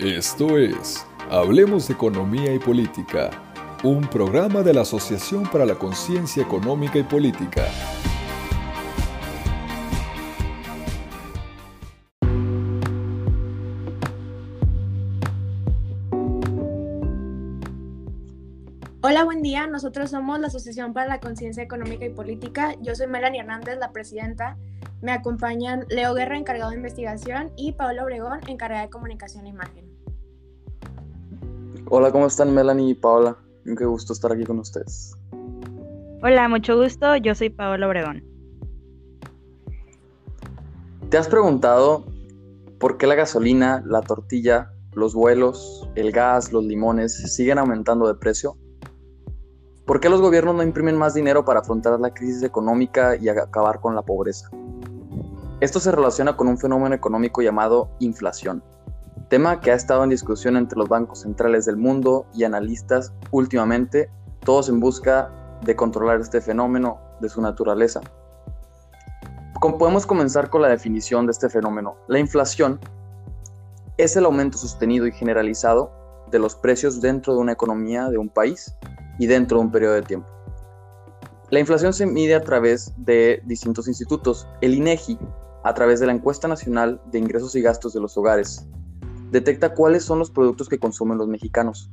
Esto es Hablemos de Economía y Política, un programa de la Asociación para la Conciencia Económica y Política. Hola, buen día. Nosotros somos la Asociación para la Conciencia Económica y Política. Yo soy Melanie Hernández, la presidenta. Me acompañan Leo Guerra, encargado de investigación, y Pablo Obregón, encargada de comunicación e imagen. Hola, ¿cómo están Melanie y Paola? Qué gusto estar aquí con ustedes. Hola, mucho gusto. Yo soy Paola Obregón. ¿Te has preguntado por qué la gasolina, la tortilla, los vuelos, el gas, los limones siguen aumentando de precio? ¿Por qué los gobiernos no imprimen más dinero para afrontar la crisis económica y acabar con la pobreza? Esto se relaciona con un fenómeno económico llamado inflación, tema que ha estado en discusión entre los bancos centrales del mundo y analistas últimamente, todos en busca de controlar este fenómeno de su naturaleza. Podemos comenzar con la definición de este fenómeno. La inflación es el aumento sostenido y generalizado de los precios dentro de una economía de un país y dentro de un periodo de tiempo. La inflación se mide a través de distintos institutos. El INEGI a través de la encuesta nacional de ingresos y gastos de los hogares. Detecta cuáles son los productos que consumen los mexicanos.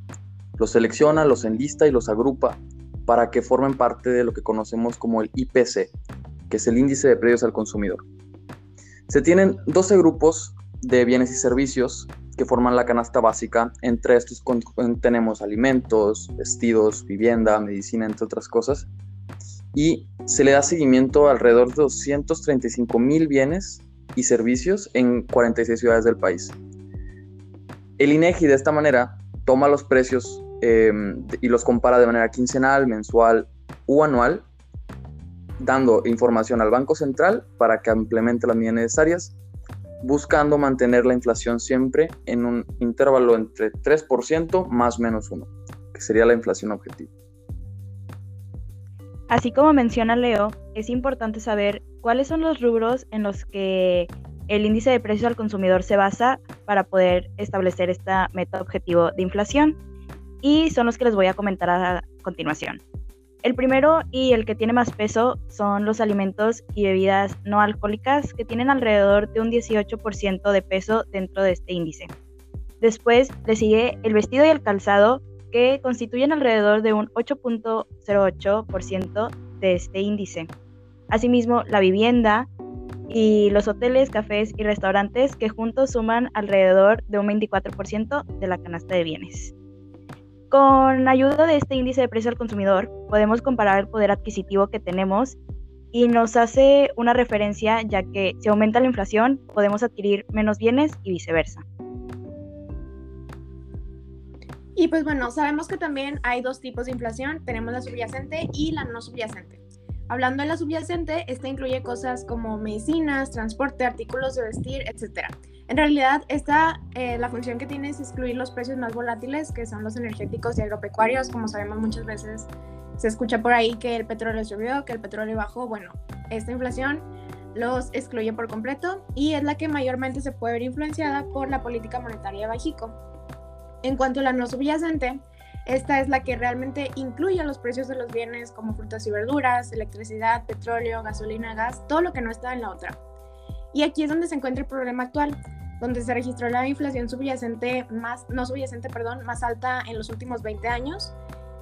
Los selecciona, los enlista y los agrupa para que formen parte de lo que conocemos como el IPC, que es el índice de precios al consumidor. Se tienen 12 grupos de bienes y servicios que forman la canasta básica. Entre estos tenemos alimentos, vestidos, vivienda, medicina, entre otras cosas y se le da seguimiento a alrededor de 235 mil bienes y servicios en 46 ciudades del país. El INEGI de esta manera toma los precios em, y los compara de manera quincenal, mensual u anual, dando información al Banco Central para que implemente las medidas necesarias, buscando mantener la inflación siempre en un intervalo entre 3% más menos 1, que sería la inflación objetiva. Así como menciona Leo, es importante saber cuáles son los rubros en los que el índice de precios al consumidor se basa para poder establecer esta meta objetivo de inflación y son los que les voy a comentar a continuación. El primero y el que tiene más peso son los alimentos y bebidas no alcohólicas que tienen alrededor de un 18% de peso dentro de este índice. Después le sigue el vestido y el calzado que constituyen alrededor de un 8.08% de este índice. Asimismo, la vivienda y los hoteles, cafés y restaurantes que juntos suman alrededor de un 24% de la canasta de bienes. Con ayuda de este índice de precio al consumidor, podemos comparar el poder adquisitivo que tenemos y nos hace una referencia ya que si aumenta la inflación podemos adquirir menos bienes y viceversa. Y pues bueno, sabemos que también hay dos tipos de inflación, tenemos la subyacente y la no subyacente. Hablando de la subyacente, esta incluye cosas como medicinas, transporte, artículos de vestir, etc. En realidad, esta, eh, la función que tiene es excluir los precios más volátiles, que son los energéticos y agropecuarios. Como sabemos, muchas veces se escucha por ahí que el petróleo subió, que el petróleo bajó. Bueno, esta inflación los excluye por completo y es la que mayormente se puede ver influenciada por la política monetaria de Bajico. En cuanto a la no subyacente, esta es la que realmente incluye los precios de los bienes como frutas y verduras, electricidad, petróleo, gasolina, gas, todo lo que no está en la otra. Y aquí es donde se encuentra el problema actual, donde se registró la inflación subyacente más, no subyacente, perdón, más alta en los últimos 20 años.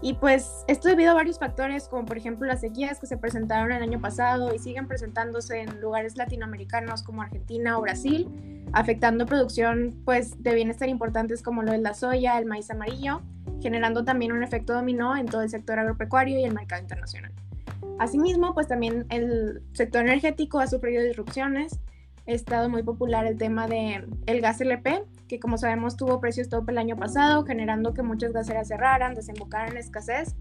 Y pues esto debido a varios factores, como por ejemplo las sequías que se presentaron el año pasado y siguen presentándose en lugares latinoamericanos como Argentina o Brasil, afectando producción pues, de bienestar importantes como lo de la soya, el maíz amarillo, generando también un efecto dominó en todo el sector agropecuario y el mercado internacional. Asimismo, pues también el sector energético ha sufrido disrupciones. Ha estado muy popular el tema de el gas LP, que como sabemos tuvo precios top el año pasado, generando que muchas gaseras cerraran, desembocaran en escasez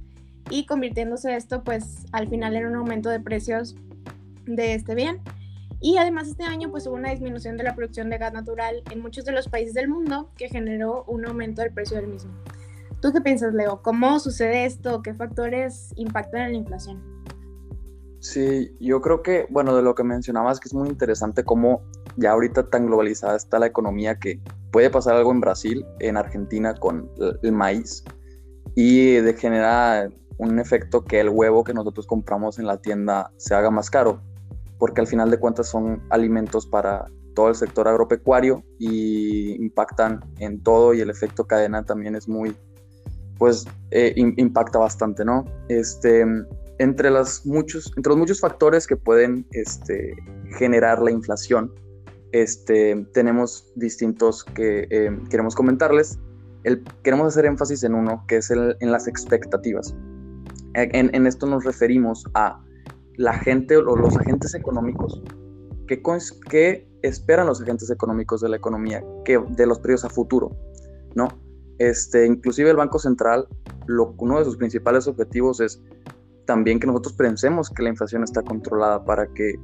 y convirtiéndose esto pues al final en un aumento de precios de este bien. Y además este año pues hubo una disminución de la producción de gas natural en muchos de los países del mundo que generó un aumento del precio del mismo. ¿Tú qué piensas, Leo? ¿Cómo sucede esto? ¿Qué factores impactan en la inflación? Sí, yo creo que, bueno, de lo que mencionabas, que es muy interesante cómo ya ahorita tan globalizada está la economía que puede pasar algo en Brasil, en Argentina con el maíz y de generar un efecto que el huevo que nosotros compramos en la tienda se haga más caro, porque al final de cuentas son alimentos para todo el sector agropecuario y impactan en todo y el efecto cadena también es muy, pues eh, impacta bastante, ¿no? Este, entre, las muchos, entre los muchos factores que pueden este, generar la inflación, este, tenemos distintos que eh, queremos comentarles. El, queremos hacer énfasis en uno, que es el, en las expectativas. En, en, esto nos referimos a la gente o los agentes económicos que, que esperan los agentes económicos de la economía, que de los periodos a futuro, ¿no? Este, inclusive el Banco Central, uno de sus principales objetivos es también que nosotros pensemos que la inflación está controlada para que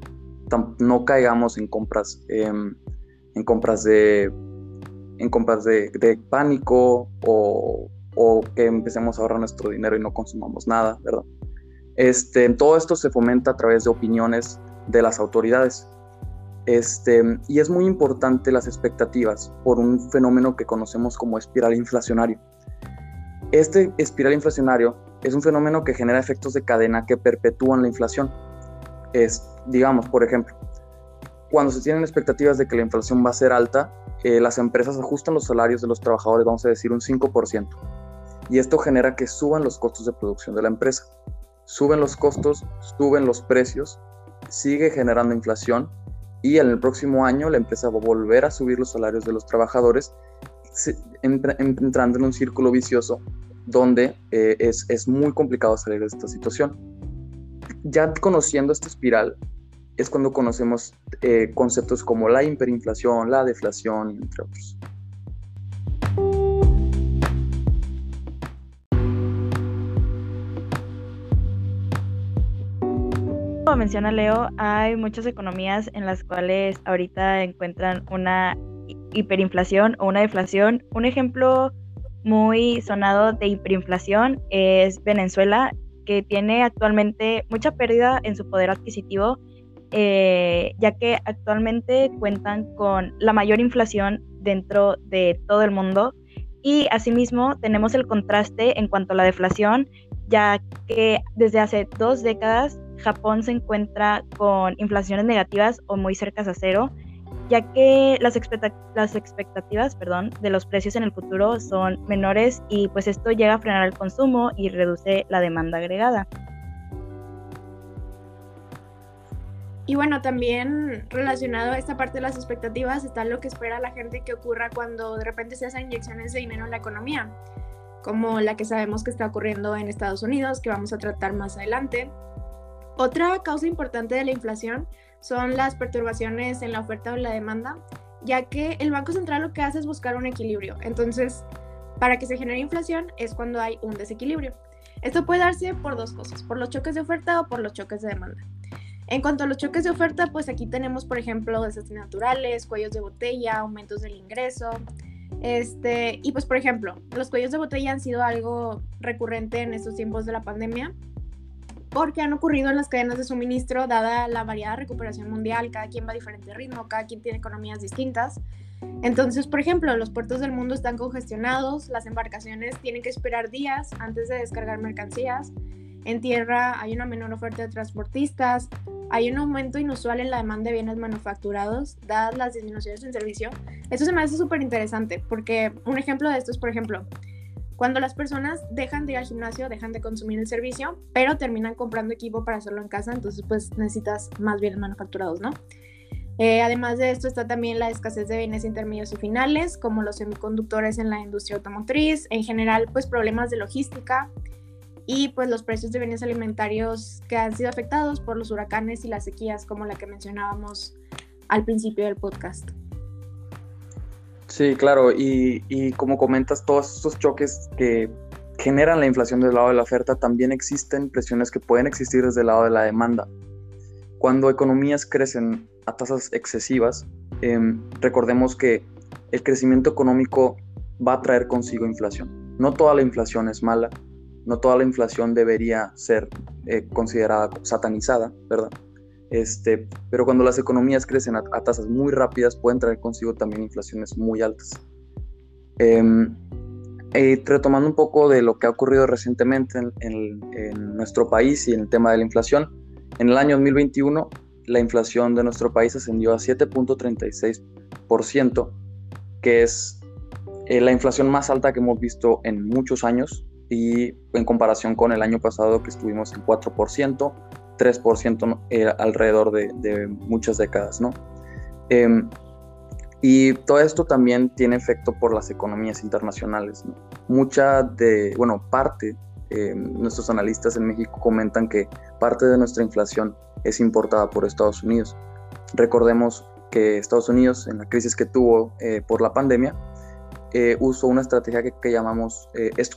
no caigamos en compras, em, en compras de en compras de, pánico o, o, que empecemos a ahorrar nuestro dinero y no consumamos nada, ¿verdad? Este, todo esto se fomenta a través de opiniones de las autoridades. Este, y es muy importante las expectativas por un fenómeno que conocemos como espiral inflacionario. Este espiral inflacionario es un fenómeno que genera efectos de cadena que perpetúan la inflación. Es, digamos, por ejemplo, cuando se tienen expectativas de que la inflación va a ser alta, eh, las empresas ajustan los salarios de los trabajadores, vamos a decir, un 5%. Y esto genera que suban los costos de producción de la empresa. Suben los costos, suben los precios, sigue generando inflación y en el próximo año la empresa va a volver a subir los salarios de los trabajadores, entrando en un círculo vicioso donde eh, es, muy complicado salir de esta situación. Ya conociendo esta espiral es cuando conocemos eh, conceptos como la hiperinflación, la deflación, entre otros. Como menciona Leo, hay muchas economías en las cuales ahorita encuentran una hiperinflación o una deflación. Un ejemplo muy sonado de hiperinflación es Venezuela, que tiene actualmente mucha pérdida en su poder adquisitivo, eh, ya que actualmente cuentan con la mayor inflación dentro de todo el mundo. Y asimismo tenemos el contraste en cuanto a la deflación, ya que desde hace dos décadas Japón se encuentra con inflaciones negativas o muy cercas a cero, ya que las, las expectativas perdón, de los precios en el futuro son menores y pues esto llega a frenar el consumo y reduce la demanda agregada. Y bueno, también relacionado a esta parte de las expectativas está lo que espera la gente que ocurra cuando de repente se hacen inyecciones de dinero en la economía, como la que sabemos que está ocurriendo en Estados Unidos, que vamos a tratar más adelante, otra causa importante de la inflación son las perturbaciones en la oferta o la demanda, ya que el Banco Central lo que hace es buscar un equilibrio. Entonces, para que se genere inflación es cuando hay un desequilibrio. Esto puede darse por dos cosas, por los choques de oferta o por los choques de demanda. En cuanto a los choques de oferta, pues aquí tenemos, por ejemplo, desastres naturales, cuellos de botella, aumentos del ingreso. Este, y pues, por ejemplo, los cuellos de botella han sido algo recurrente en estos tiempos de la pandemia, porque han ocurrido en las cadenas de suministro, dada la variada recuperación mundial, cada quien va a diferente ritmo, cada quien tiene economías distintas. Entonces, por ejemplo, los puertos del mundo están congestionados, las embarcaciones tienen que esperar días antes de descargar mercancías, en tierra hay una menor oferta de transportistas, hay un aumento inusual en la demanda de bienes manufacturados, dadas las disminuciones en servicio. Esto se me hace súper interesante, porque un ejemplo de esto es, por ejemplo, cuando las personas dejan de ir al gimnasio, dejan de consumir el servicio, pero terminan comprando equipo para hacerlo en casa, entonces pues necesitas más bienes manufacturados, ¿no? Eh, además de esto está también la escasez de bienes intermedios y finales, como los semiconductores en la industria automotriz, en general pues problemas de logística y pues los precios de bienes alimentarios que han sido afectados por los huracanes y las sequías como la que mencionábamos al principio del podcast. Sí, claro, y, y, como comentas, todos estos choques que generan la inflación del lado de la oferta, también existen presiones que pueden existir desde el lado de la demanda. Cuando economías crecen a tasas excesivas, em, recordemos que el crecimiento económico va a traer consigo inflación. No toda la inflación es mala, no toda la inflación debería ser eh, considerada satanizada, ¿verdad? Este, pero cuando las economías crecen a, tasas muy rápidas pueden traer consigo también inflaciones muy altas. Em, eh, retomando un poco de lo que ha ocurrido recientemente en, nuestro país y en el tema de la inflación, en el año 2021 la inflación de nuestro país ascendió a 7.36%, que es eh, la inflación más alta que hemos visto en muchos años y en comparación con el año pasado que estuvimos en 4%, 3% eh, alrededor de, muchas décadas, ¿no? Em, y todo esto también tiene efecto por las economías internacionales. Mucha de, bueno, parte, eh, nuestros analistas en México comentan que parte de nuestra inflación es importada por Estados Unidos. Recordemos que Estados Unidos, en la crisis que tuvo eh, por la pandemia, eh, usó una estrategia que, llamamos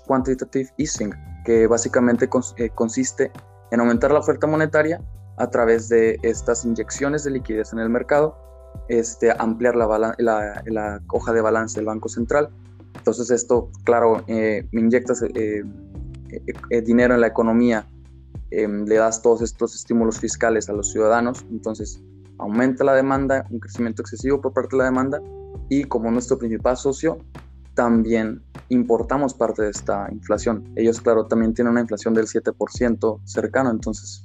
quantitative easing, que básicamente consiste en aumentar la oferta monetaria a través de estas inyecciones de liquidez en el mercado este, ampliar la, la, hoja de balance del Banco Central. Entonces esto, claro, eh, inyectas eh, eh, dinero en la economía, em, le das todos estos estímulos fiscales a los ciudadanos, entonces aumenta la demanda, un crecimiento excesivo por parte de la demanda y como nuestro principal socio, también importamos parte de esta inflación. Ellos, claro, también tienen una inflación del 7% cercano, entonces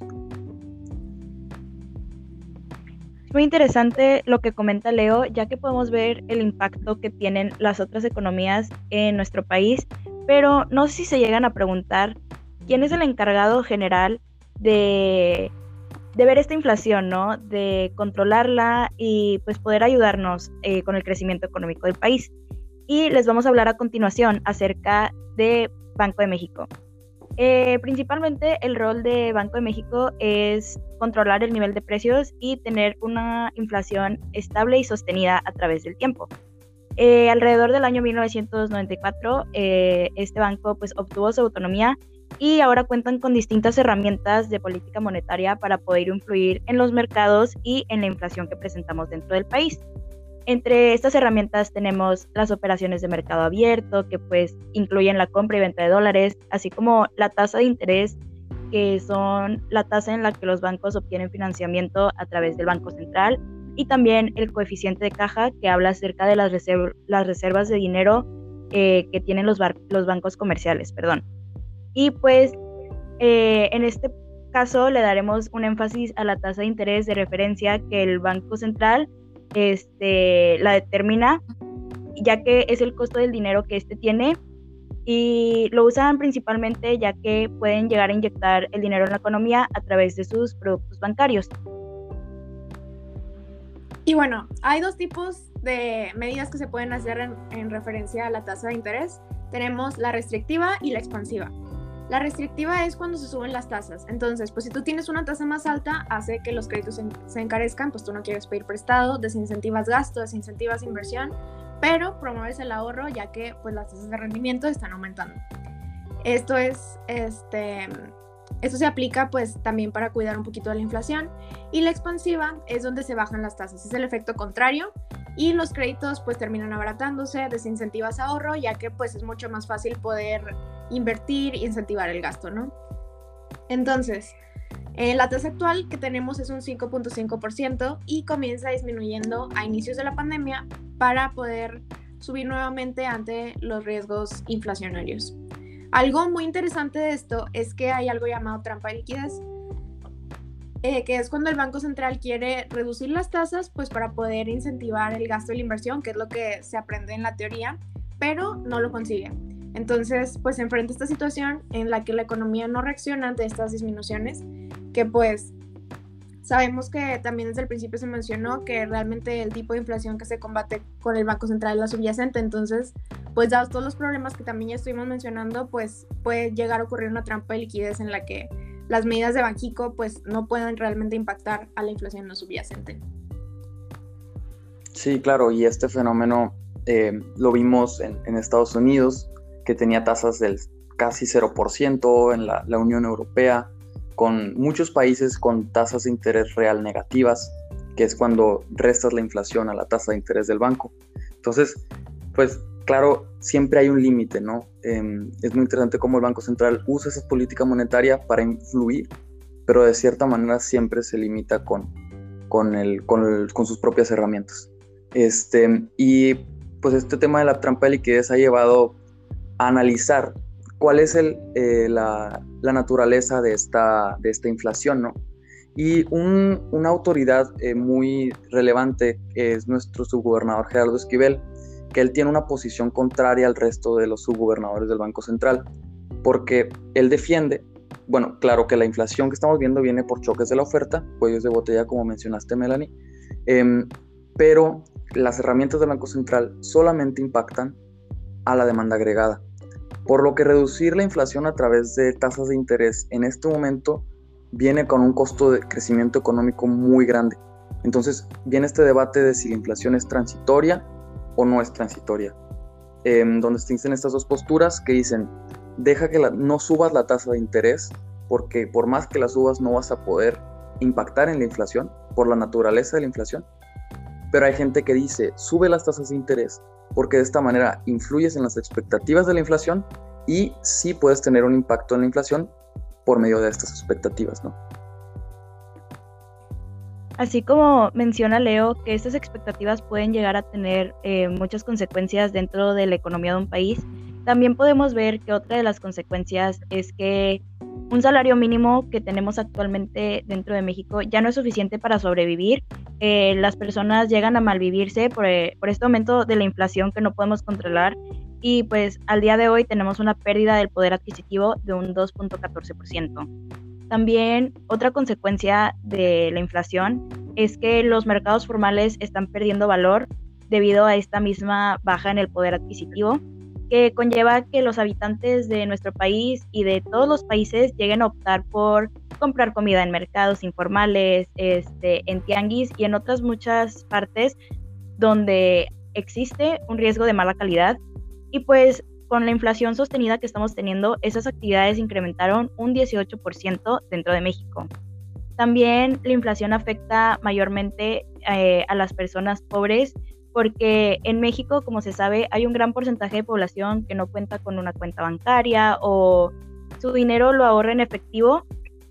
Es muy interesante lo que comenta Leo, ya que podemos ver el impacto que tienen las otras economías en nuestro país, pero no sé si se llegan a preguntar quién es el encargado general de, ver esta inflación, ¿no? De controlarla y pues poder ayudarnos eh, con el crecimiento económico del país. Y les vamos a hablar a continuación acerca de Banco de México. Eh, principalmente el rol de Banco de México es controlar el nivel de precios y tener una inflación estable y sostenida a través del tiempo. Eh, alrededor del año 1994, eh, este banco pues, obtuvo su autonomía y ahora cuentan con distintas herramientas de política monetaria para poder influir en los mercados y en la inflación que presentamos dentro del país. Entre estas herramientas tenemos las operaciones de mercado abierto, que pues incluyen la compra y venta de dólares, así como la tasa de interés, que son la tasa en la que los bancos obtienen financiamiento a través del Banco Central, y también el coeficiente de caja, que habla acerca de las, reservas de dinero eh, que tienen los, los, bancos comerciales. Perdón. Y pues eh, en este caso le daremos un énfasis a la tasa de interés de referencia que el Banco Central este, la determina, ya que es el costo del dinero que éste tiene y lo usan principalmente ya que pueden llegar a inyectar el dinero en la economía a través de sus productos bancarios. Y bueno, hay dos tipos de medidas que se pueden hacer en, en referencia a la tasa de interés. Tenemos la restrictiva y la expansiva. La restrictiva es cuando se suben las tasas. Entonces, pues si tú tienes una tasa más alta, hace que los créditos se encarezcan, pues tú no quieres pedir prestado, desincentivas gasto, desincentivas inversión, pero promueves el ahorro ya que pues las tasas de rendimiento están aumentando. Esto es, este, esto se aplica pues también para cuidar un poquito de la inflación y la expansiva es donde se bajan las tasas, es el efecto contrario y los créditos pues terminan abaratándose, desincentivas ahorro ya que pues es mucho más fácil poder invertir incentivar el gasto, ¿no? Entonces, eh, la tasa actual que tenemos es un 5.5% y comienza disminuyendo a inicios de la pandemia para poder subir nuevamente ante los riesgos inflacionarios. Algo muy interesante de esto es que hay algo llamado trampa de liquidez, eh, que es cuando el Banco Central quiere reducir las tasas, pues para poder incentivar el gasto y la inversión, que es lo que se aprende en la teoría, pero no lo consigue. Entonces, pues enfrenta esta situación en la que la economía no reacciona ante estas disminuciones, que pues sabemos que también desde el principio se mencionó que realmente el tipo de inflación que se combate con el Banco Central es la subyacente, entonces, pues dados todos los problemas que también ya estuvimos mencionando, pues puede llegar a ocurrir una trampa de liquidez en la que las medidas de Banjico pues no pueden realmente impactar a la inflación no subyacente. Sí, claro, y este fenómeno eh, lo vimos en Estados Unidos, que tenía tasas del casi 0% en la, Unión Europea, con muchos países con tasas de interés real negativas, que es cuando restas la inflación a la tasa de interés del banco. Entonces, pues claro, siempre hay un límite, ¿no? Em, es muy interesante cómo el Banco Central usa esa política monetaria para influir, pero de cierta manera siempre se limita con, con, el, con, con sus propias herramientas. Este, y pues este tema de la trampa de liquidez ha llevado analizar cuál es eh, la, naturaleza de esta, de esta inflación, ¿no? Y una autoridad eh, muy relevante es nuestro subgobernador Gerardo Esquivel, que él tiene una posición contraria al resto de los subgobernadores del Banco Central, porque él defiende, bueno, claro que la inflación que estamos viendo viene por choques de la oferta, cuellos de botella, como mencionaste, Melanie, em, pero las herramientas del Banco Central solamente impactan a la demanda agregada, por lo que reducir la inflación a través de tasas de interés en este momento viene con un costo de crecimiento económico muy grande. Entonces viene este debate de si la inflación es transitoria o no es transitoria, em, donde dicen estas dos posturas que dicen, deja que no subas la tasa de interés, porque por más que la subas no vas a poder impactar en la inflación, por la naturaleza de la inflación. Pero hay gente que dice, sube las tasas de interés, porque de esta manera influyes en las expectativas de la inflación y sí puedes tener un impacto en la inflación, por medio de estas expectativas, ¿no? Así como menciona Leo, que estas expectativas pueden llegar a tener eh, muchas consecuencias dentro de la economía de un país, también podemos ver que otra de las consecuencias es que un salario mínimo que tenemos actualmente dentro de México ya no es suficiente para sobrevivir. Eh, las personas llegan a malvivirse por, eh, por este aumento de la inflación que no podemos controlar y pues al día de hoy tenemos una pérdida del poder adquisitivo de un 2.14%. También otra consecuencia de la inflación es que los mercados formales están perdiendo valor debido a esta misma baja en el poder adquisitivo que conlleva que los habitantes de nuestro país y de todos los países lleguen a optar por comprar comida en mercados informales, este, en tianguis y en otras muchas partes donde existe un riesgo de mala calidad y pues con la inflación sostenida que estamos teniendo, esas actividades incrementaron un 18% dentro de México. También la inflación afecta mayormente eh, a las personas pobres porque en México, como se sabe, hay un gran porcentaje de población que no cuenta con una cuenta bancaria o su dinero lo ahorra en efectivo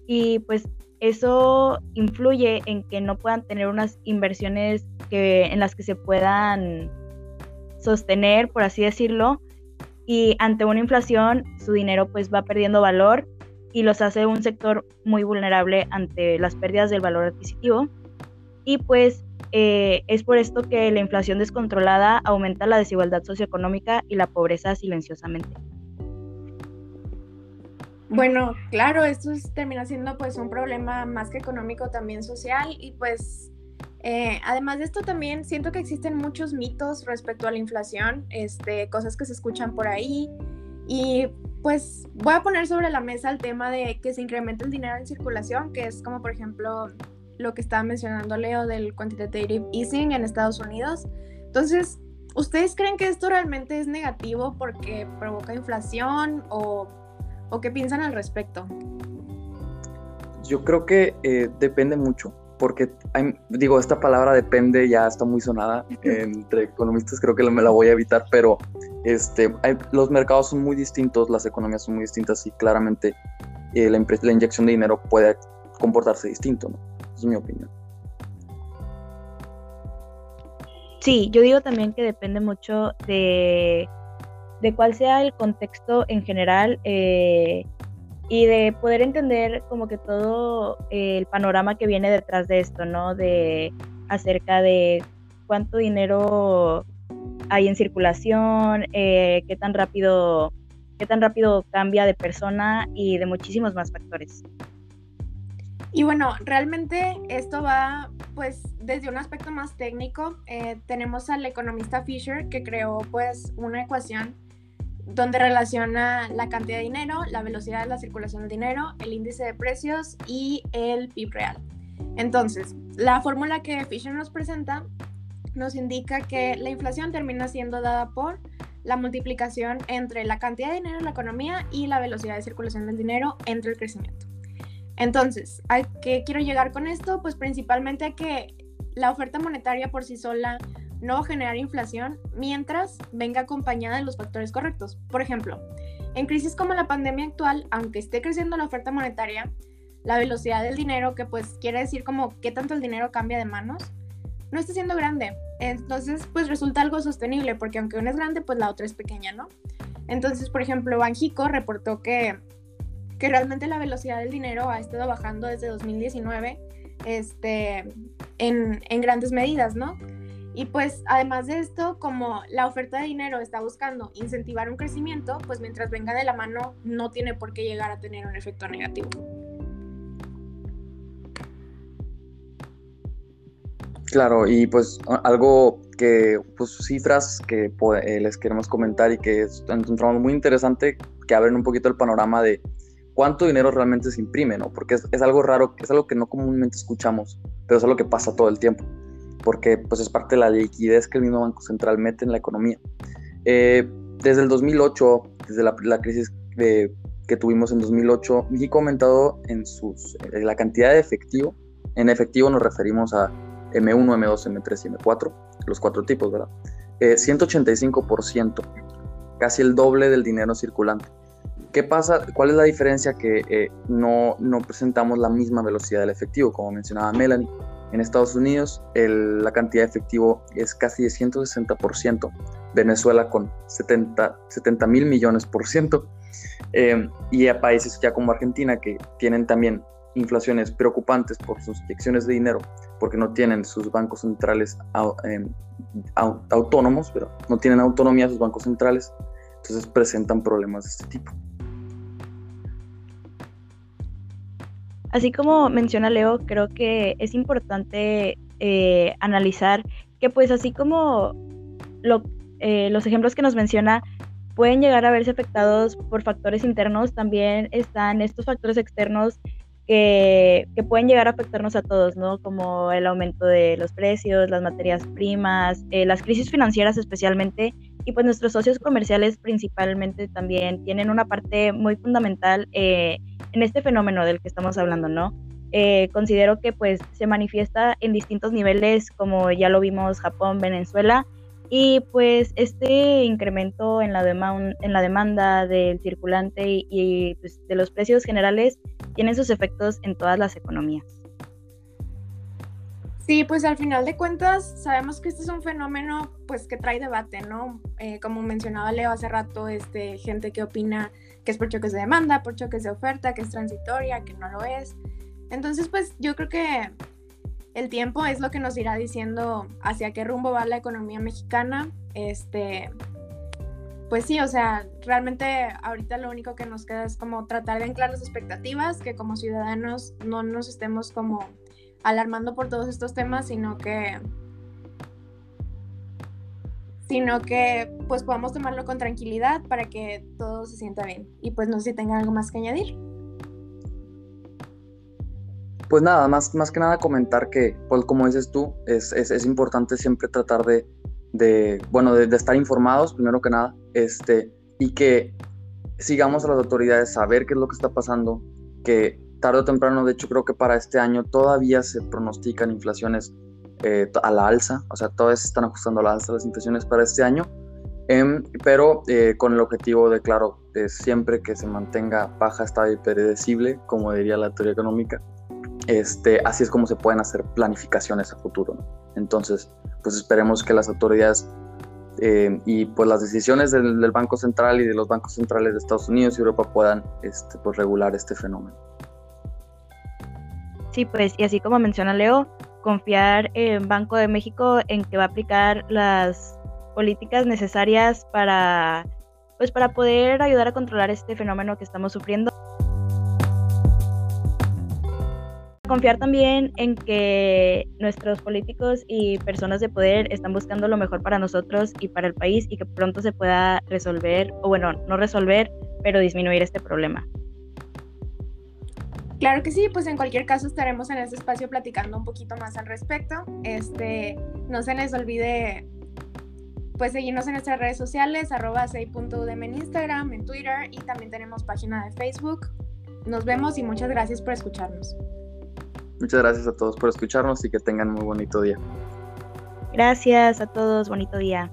y pues eso influye en que no puedan tener unas inversiones que, en las que se puedan sostener, por así decirlo, y ante una inflación su dinero pues va perdiendo valor y los hace un sector muy vulnerable ante las pérdidas del valor adquisitivo. Y pues eh, es por esto que la inflación descontrolada aumenta la desigualdad socioeconómica y la pobreza silenciosamente. Bueno, claro, esto termina siendo pues un problema más que económico, también social y pues eh, además de esto también siento que existen muchos mitos respecto a la inflación, este, cosas que se escuchan por ahí y pues voy a poner sobre la mesa el tema de que se incremente el dinero en circulación, que es como por ejemplo lo que estaba mencionando Leo del quantitative easing en Estados Unidos. Entonces, ¿ustedes creen que esto realmente es negativo porque provoca inflación o, o qué piensan al respecto? Yo creo que eh, depende mucho porque digo, esta palabra depende, ya está muy sonada entre economistas, creo que me la voy a evitar, pero este, los mercados son muy distintos, las economías son muy distintas y claramente eh, la, la, inyección de dinero puede comportarse distinto, ¿no? Esa es mi opinión. Sí, yo digo también que depende mucho de, de cuál sea el contexto en general. Eh, y de poder entender como que todo el panorama que viene detrás de esto, ¿no? De acerca de cuánto dinero hay en circulación, eh, qué tan rápido qué tan rápido cambia de persona y de muchísimos más factores. Y bueno, realmente esto va pues desde un aspecto más técnico. Eh, tenemos al economista Fisher que creó pues una ecuación donde relaciona la cantidad de dinero, la velocidad de la circulación del dinero, el índice de precios y el PIB real. Entonces, la fórmula que Fisher nos presenta nos indica que la inflación termina siendo dada por la multiplicación entre la cantidad de dinero en la economía y la velocidad de circulación del dinero entre el crecimiento. Entonces, ¿a qué quiero llegar con esto? Pues principalmente a que la oferta monetaria por sí sola no generar inflación mientras venga acompañada de los factores correctos. Por ejemplo, en crisis como la pandemia actual, aunque esté creciendo la oferta monetaria, la velocidad del dinero, que pues quiere decir como qué tanto el dinero cambia de manos, no está siendo grande. Entonces, pues resulta algo sostenible, porque aunque una es grande, pues la otra es pequeña, ¿no? Entonces, por ejemplo, Banjico reportó que, que realmente la velocidad del dinero ha estado bajando desde 2019 este, en, en grandes medidas, ¿no? Y pues además de esto, como la oferta de dinero está buscando incentivar un crecimiento, pues mientras venga de la mano no tiene por qué llegar a tener un efecto negativo. Claro, y pues algo que, pues cifras que eh, les queremos comentar y que encontramos muy interesante, que abren un poquito el panorama de cuánto dinero realmente se imprime, ¿no? Porque es, algo raro, es algo que no comúnmente escuchamos, pero es algo que pasa todo el tiempo, porque pues es parte de la liquidez que el mismo Banco Central mete en la economía. Eh, desde el 2008, desde la, crisis que tuvimos en 2008, México ha aumentado en sus, la cantidad de efectivo, en efectivo nos referimos a M1, M2, M3 y M4, los cuatro tipos, ¿verdad? 185%, eh, casi el doble del dinero circulante. ¿Qué pasa? ¿Cuál es la diferencia? Que eh, no, no, presentamos la misma velocidad del efectivo, como mencionaba Melanie. En Estados Unidos la cantidad de efectivo es casi de 160%, Venezuela con 70 mil millones por ciento, eh, y a países ya como Argentina que tienen también inflaciones preocupantes por sus inyecciones de dinero, porque no tienen sus bancos centrales em, autónomos, pero no tienen autonomía sus bancos centrales, entonces presentan problemas de este tipo. Así como menciona Leo, creo que es importante eh, analizar que pues así como eh, los ejemplos que nos menciona pueden llegar a verse afectados por factores internos, también están estos factores externos que, pueden llegar a afectarnos a todos, ¿no? Como el aumento de los precios, las materias primas, eh, las crisis financieras especialmente, y pues nuestros socios comerciales principalmente también tienen una parte muy fundamental eh, en este fenómeno del que estamos hablando, ¿no? Eh, considero que pues se manifiesta en distintos niveles, como ya lo vimos Japón, Venezuela, y pues este incremento en la, en la demanda del circulante y, pues, de los precios generales tienen sus efectos en todas las economías. Sí, pues al final de cuentas sabemos que este es un fenómeno pues que trae debate, ¿no? Eh, como mencionaba Leo hace rato, este, gente que opina que es por choques de demanda, por choques de oferta, que es transitoria, que no lo es. Entonces pues yo creo que el tiempo es lo que nos irá diciendo hacia qué rumbo va la economía mexicana. Este, pues sí, o sea, realmente ahorita lo único que nos queda es como tratar de anclar las expectativas, que como ciudadanos no nos estemos como alarmando por todos estos temas, sino que sino que pues podamos tomarlo con tranquilidad para que todo se sienta bien. Y pues no sé si tengan algo más que añadir. Pues nada, más, más que nada comentar que, pues como dices tú, es, es, importante siempre tratar de, de bueno, de, estar informados, primero que nada, este, y que sigamos a las autoridades, saber qué es lo que está pasando, que tarde o temprano, de hecho creo que para este año todavía se pronostican inflaciones eh, a la alza, o sea, todavía se están ajustando a la alza las inflaciones para este año, em, pero eh, con el objetivo de, claro, de siempre que se mantenga baja, estable y predecible, como diría la teoría económica, este, así es como se pueden hacer planificaciones a futuro. Entonces, pues esperemos que las autoridades eh, y pues las decisiones del, Banco Central y de los bancos centrales de Estados Unidos y Europa puedan este, pues, regular este fenómeno. Sí, pues y así como menciona Leo, confiar en Banco de México en que va a aplicar las políticas necesarias para pues para poder ayudar a controlar este fenómeno que estamos sufriendo. Confiar también en que nuestros políticos y personas de poder están buscando lo mejor para nosotros y para el país y que pronto se pueda resolver, o bueno, no resolver, pero disminuir este problema. Claro que sí, pues en cualquier caso estaremos en este espacio platicando un poquito más al respecto. Este, no se les olvide pues seguirnos en nuestras redes sociales, arroba en Instagram, en Twitter y también tenemos página de Facebook. Nos vemos y muchas gracias por escucharnos. Muchas gracias a todos por escucharnos y que tengan muy bonito día. Gracias a todos, bonito día.